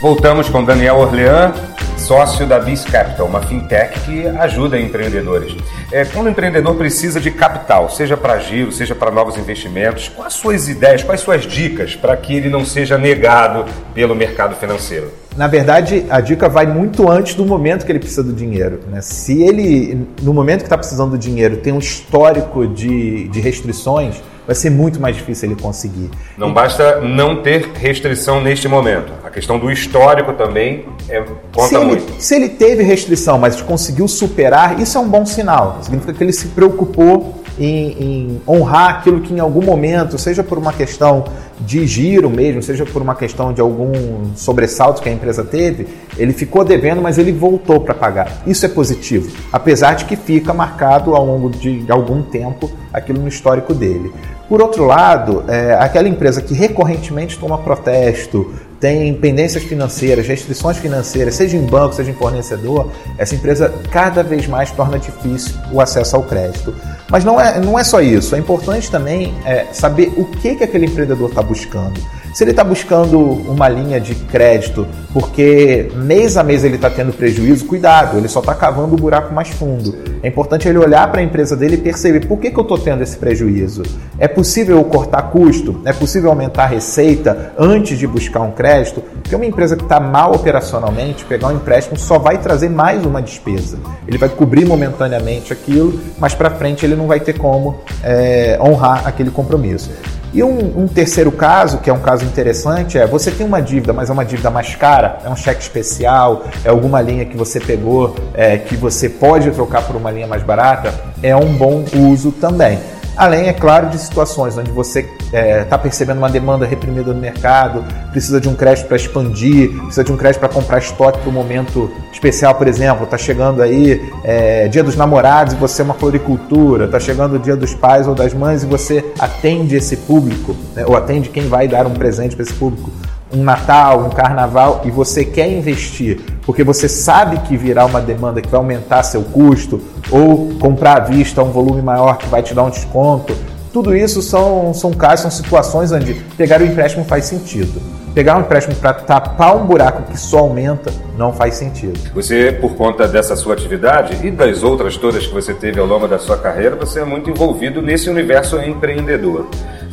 Voltamos com Daniel Orlean, sócio da Bis Capital, uma fintech que ajuda empreendedores. É, quando o empreendedor precisa de capital, seja para giro, seja para novos investimentos, quais suas ideias, quais suas dicas para que ele não seja negado pelo mercado financeiro? Na verdade, a dica vai muito antes do momento que ele precisa do dinheiro. Né? Se ele, no momento que está precisando do dinheiro, tem um histórico de, de restrições, vai ser muito mais difícil ele conseguir. Não e... basta não ter restrição neste momento. A questão do histórico também é, conta se ele, muito. Se ele teve restrição, mas conseguiu superar, isso é um bom sinal. Significa que ele se preocupou em, em, honrar aquilo que em algum momento, seja por uma questão de giro mesmo, seja por uma questão de algum sobressalto que a empresa teve, ele ficou devendo, mas ele voltou para pagar. Isso é positivo, apesar de que fica marcado ao longo de algum tempo aquilo no histórico dele. Por outro lado, é, aquela empresa que recorrentemente toma protesto, tem pendências financeiras, restrições financeiras, seja em banco, seja em fornecedor, essa empresa cada vez mais torna difícil o acesso ao crédito. Mas não é, não é só isso, é importante também é, saber o que, que aquele empreendedor está buscando. Se ele está buscando uma linha de crédito porque mês a mês ele está tendo prejuízo, cuidado, ele só está cavando o buraco mais fundo. É importante ele olhar para a empresa dele e perceber por que, que eu estou tendo esse prejuízo. É possível cortar custo? É possível aumentar a receita antes de buscar um crédito? Porque uma empresa que está mal operacionalmente, pegar um empréstimo só vai trazer mais uma despesa. Ele vai cobrir momentaneamente aquilo, mas para frente ele não vai ter como é, honrar aquele compromisso. E um, um, terceiro caso, que é um caso interessante, é você tem uma dívida, mas é uma dívida mais cara, é um cheque especial, é alguma linha que você pegou é, que você pode trocar por uma linha mais barata, é um bom uso também. Além, é claro, de situações onde você está é, tá percebendo uma demanda reprimida no mercado, precisa de um crédito para expandir, precisa de um crédito para comprar estoque para um momento especial, por exemplo. Está chegando aí é, Dia dos Namorados e você é uma floricultura, está chegando o Dia dos Pais ou das Mães e você atende esse público, né, ou atende quem vai dar um presente para esse público um Natal, um Carnaval e você quer investir porque você sabe que virá uma demanda que vai aumentar seu custo ou comprar à vista um volume maior que vai te dar um desconto, tudo isso são, são casos, são situações onde pegar o empréstimo faz sentido. Pegar um empréstimo para tapar um buraco que só aumenta não faz sentido. Você, por conta dessa sua atividade e das outras todas que você teve ao longo da sua carreira, você é muito envolvido nesse universo empreendedor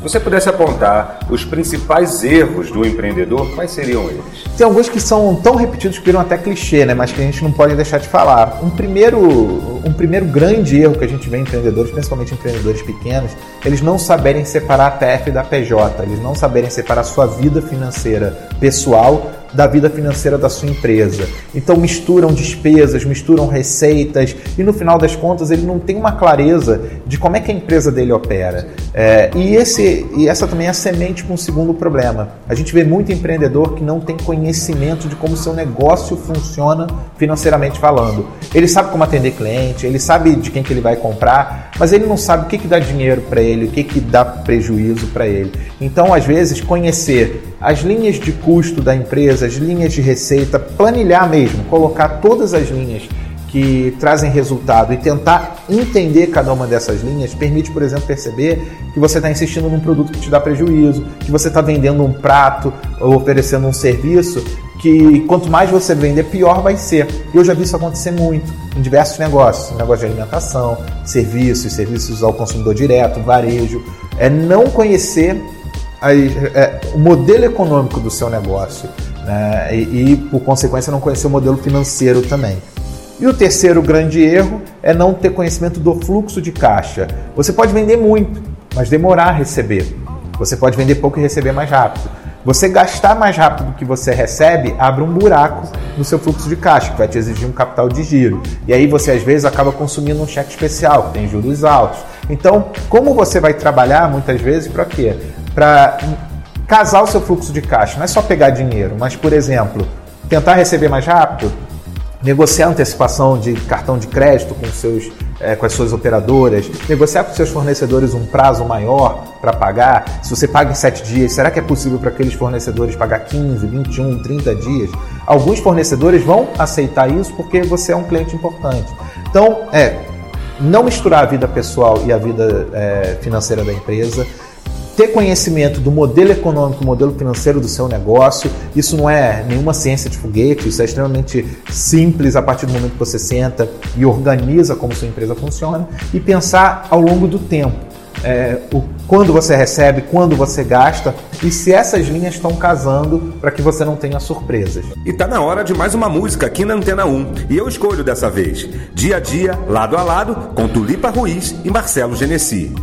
você pudesse apontar os principais erros do empreendedor, quais seriam eles? Tem alguns que são tão repetidos que viram até clichê, né? mas que a gente não pode deixar de falar. Um primeiro, um primeiro grande erro que a gente vê em empreendedores, principalmente empreendedores pequenos, eles não saberem separar a TF da PJ, eles não saberem separar sua vida financeira pessoal da vida financeira da sua empresa. Então misturam despesas, misturam receitas e no final das contas ele não tem uma clareza de como é que a empresa dele opera. É, e, esse, e essa também é a semente para um segundo problema. A gente vê muito empreendedor que não tem conhecimento de como seu negócio funciona financeiramente falando. Ele sabe como atender cliente, ele sabe de quem que ele vai comprar, mas ele não sabe o que, que dá dinheiro para ele, o que, que dá prejuízo para ele. Então, às vezes, conhecer as linhas de custo da empresa, as linhas de receita, planilhar mesmo, colocar todas as linhas que trazem resultado e tentar entender cada uma dessas linhas permite, por exemplo, perceber que você está insistindo num produto que te dá prejuízo, que você está vendendo um prato ou oferecendo um serviço que quanto mais você vender, pior vai ser. Eu já vi isso acontecer muito em diversos negócios, negócio de alimentação, serviços, serviços ao consumidor direto, varejo. É não conhecer é, o modelo econômico do seu negócio né? e, e, por consequência, não conhecer o modelo financeiro também. E o terceiro grande erro é não ter conhecimento do fluxo de caixa. Você pode vender muito, mas demorar a receber. Você pode vender pouco e receber mais rápido. Você gastar mais rápido do que você recebe abre um buraco no seu fluxo de caixa, que vai te exigir um capital de giro. E aí você às vezes acaba consumindo um cheque especial, que tem juros altos. Então, como você vai trabalhar muitas vezes para quê? Para casar o seu fluxo de caixa. Não é só pegar dinheiro, mas, por exemplo, tentar receber mais rápido, negociar antecipação de cartão de crédito com, seus, é, com as suas operadoras, negociar com seus fornecedores um prazo maior para pagar. Se você paga em 7 dias, será que é possível para aqueles fornecedores pagar 15, 21, 30 dias? Alguns fornecedores vão aceitar isso porque você é um cliente importante. Então, é não misturar a vida pessoal e a vida é, financeira da empresa ter conhecimento do modelo econômico, modelo financeiro do seu negócio. Isso não é nenhuma ciência de foguete, isso é extremamente simples a partir do momento que você senta e organiza como sua empresa funciona e pensar ao longo do tempo. É, o, quando você recebe, quando você gasta e se essas linhas estão casando para que você não tenha surpresas. E tá na hora de mais uma música aqui na Antena 1. E eu escolho dessa vez. Dia a dia, lado a lado, com Tulipa Ruiz e Marcelo Genesi.